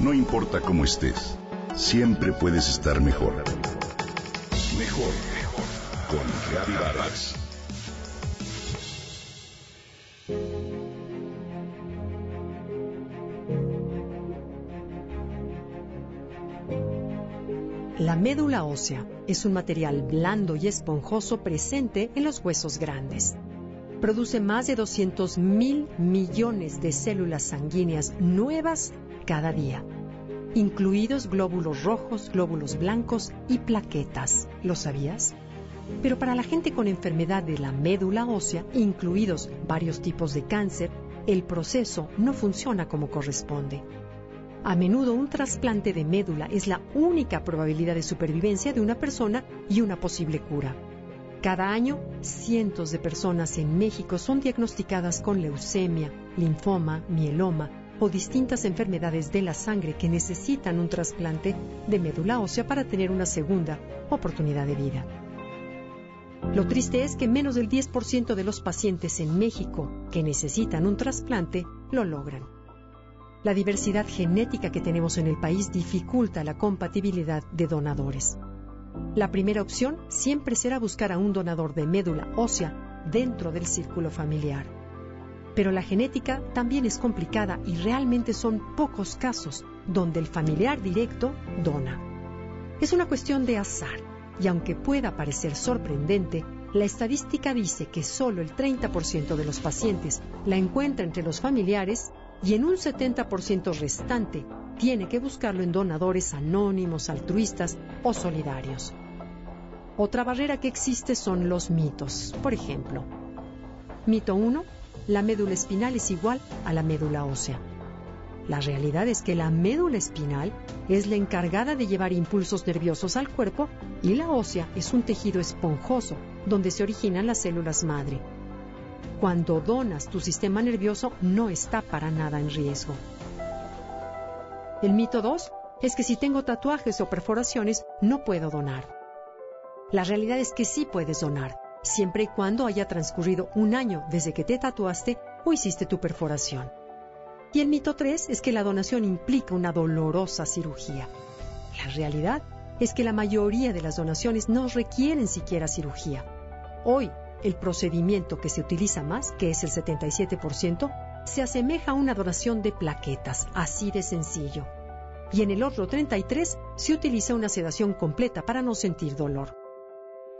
No importa cómo estés, siempre puedes estar mejor. Mejor, mejor. Con Reavivadas. La médula ósea es un material blando y esponjoso presente en los huesos grandes. Produce más de 200 mil millones de células sanguíneas nuevas cada día, incluidos glóbulos rojos, glóbulos blancos y plaquetas. ¿Lo sabías? Pero para la gente con enfermedad de la médula ósea, incluidos varios tipos de cáncer, el proceso no funciona como corresponde. A menudo un trasplante de médula es la única probabilidad de supervivencia de una persona y una posible cura. Cada año, cientos de personas en México son diagnosticadas con leucemia, linfoma, mieloma o distintas enfermedades de la sangre que necesitan un trasplante de médula ósea para tener una segunda oportunidad de vida. Lo triste es que menos del 10% de los pacientes en México que necesitan un trasplante lo logran. La diversidad genética que tenemos en el país dificulta la compatibilidad de donadores. La primera opción siempre será buscar a un donador de médula ósea dentro del círculo familiar. Pero la genética también es complicada y realmente son pocos casos donde el familiar directo dona. Es una cuestión de azar y aunque pueda parecer sorprendente, la estadística dice que solo el 30% de los pacientes la encuentra entre los familiares y en un 70% restante tiene que buscarlo en donadores anónimos, altruistas o solidarios. Otra barrera que existe son los mitos. Por ejemplo, mito 1, la médula espinal es igual a la médula ósea. La realidad es que la médula espinal es la encargada de llevar impulsos nerviosos al cuerpo y la ósea es un tejido esponjoso donde se originan las células madre. Cuando donas, tu sistema nervioso no está para nada en riesgo. El mito 2 es que si tengo tatuajes o perforaciones, no puedo donar. La realidad es que sí puedes donar, siempre y cuando haya transcurrido un año desde que te tatuaste o hiciste tu perforación. Y el mito 3 es que la donación implica una dolorosa cirugía. La realidad es que la mayoría de las donaciones no requieren siquiera cirugía. Hoy, el procedimiento que se utiliza más, que es el 77%, se asemeja a una donación de plaquetas, así de sencillo. Y en el otro 33 se utiliza una sedación completa para no sentir dolor.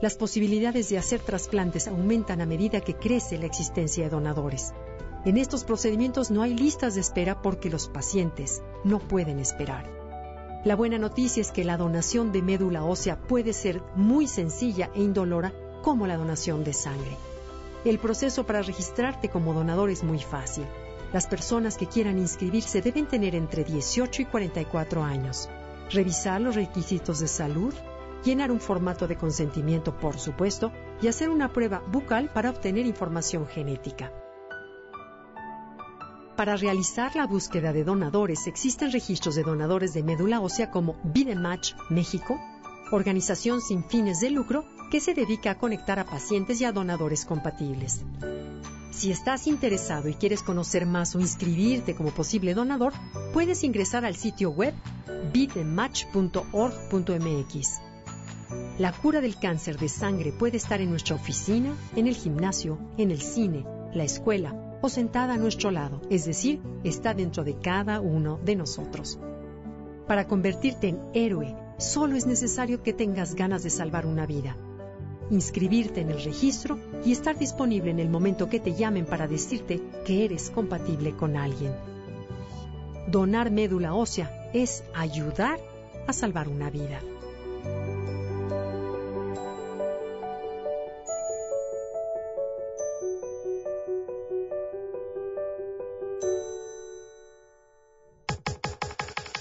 Las posibilidades de hacer trasplantes aumentan a medida que crece la existencia de donadores. En estos procedimientos no hay listas de espera porque los pacientes no pueden esperar. La buena noticia es que la donación de médula ósea puede ser muy sencilla e indolora como la donación de sangre. El proceso para registrarte como donador es muy fácil. Las personas que quieran inscribirse deben tener entre 18 y 44 años, revisar los requisitos de salud, llenar un formato de consentimiento, por supuesto, y hacer una prueba bucal para obtener información genética. Para realizar la búsqueda de donadores existen registros de donadores de médula ósea como Bidematch México, organización sin fines de lucro que se dedica a conectar a pacientes y a donadores compatibles. Si estás interesado y quieres conocer más o inscribirte como posible donador, puedes ingresar al sitio web bitmatch.org.mx. La cura del cáncer de sangre puede estar en nuestra oficina, en el gimnasio, en el cine, la escuela o sentada a nuestro lado, es decir, está dentro de cada uno de nosotros. Para convertirte en héroe, solo es necesario que tengas ganas de salvar una vida inscribirte en el registro y estar disponible en el momento que te llamen para decirte que eres compatible con alguien. Donar médula ósea es ayudar a salvar una vida.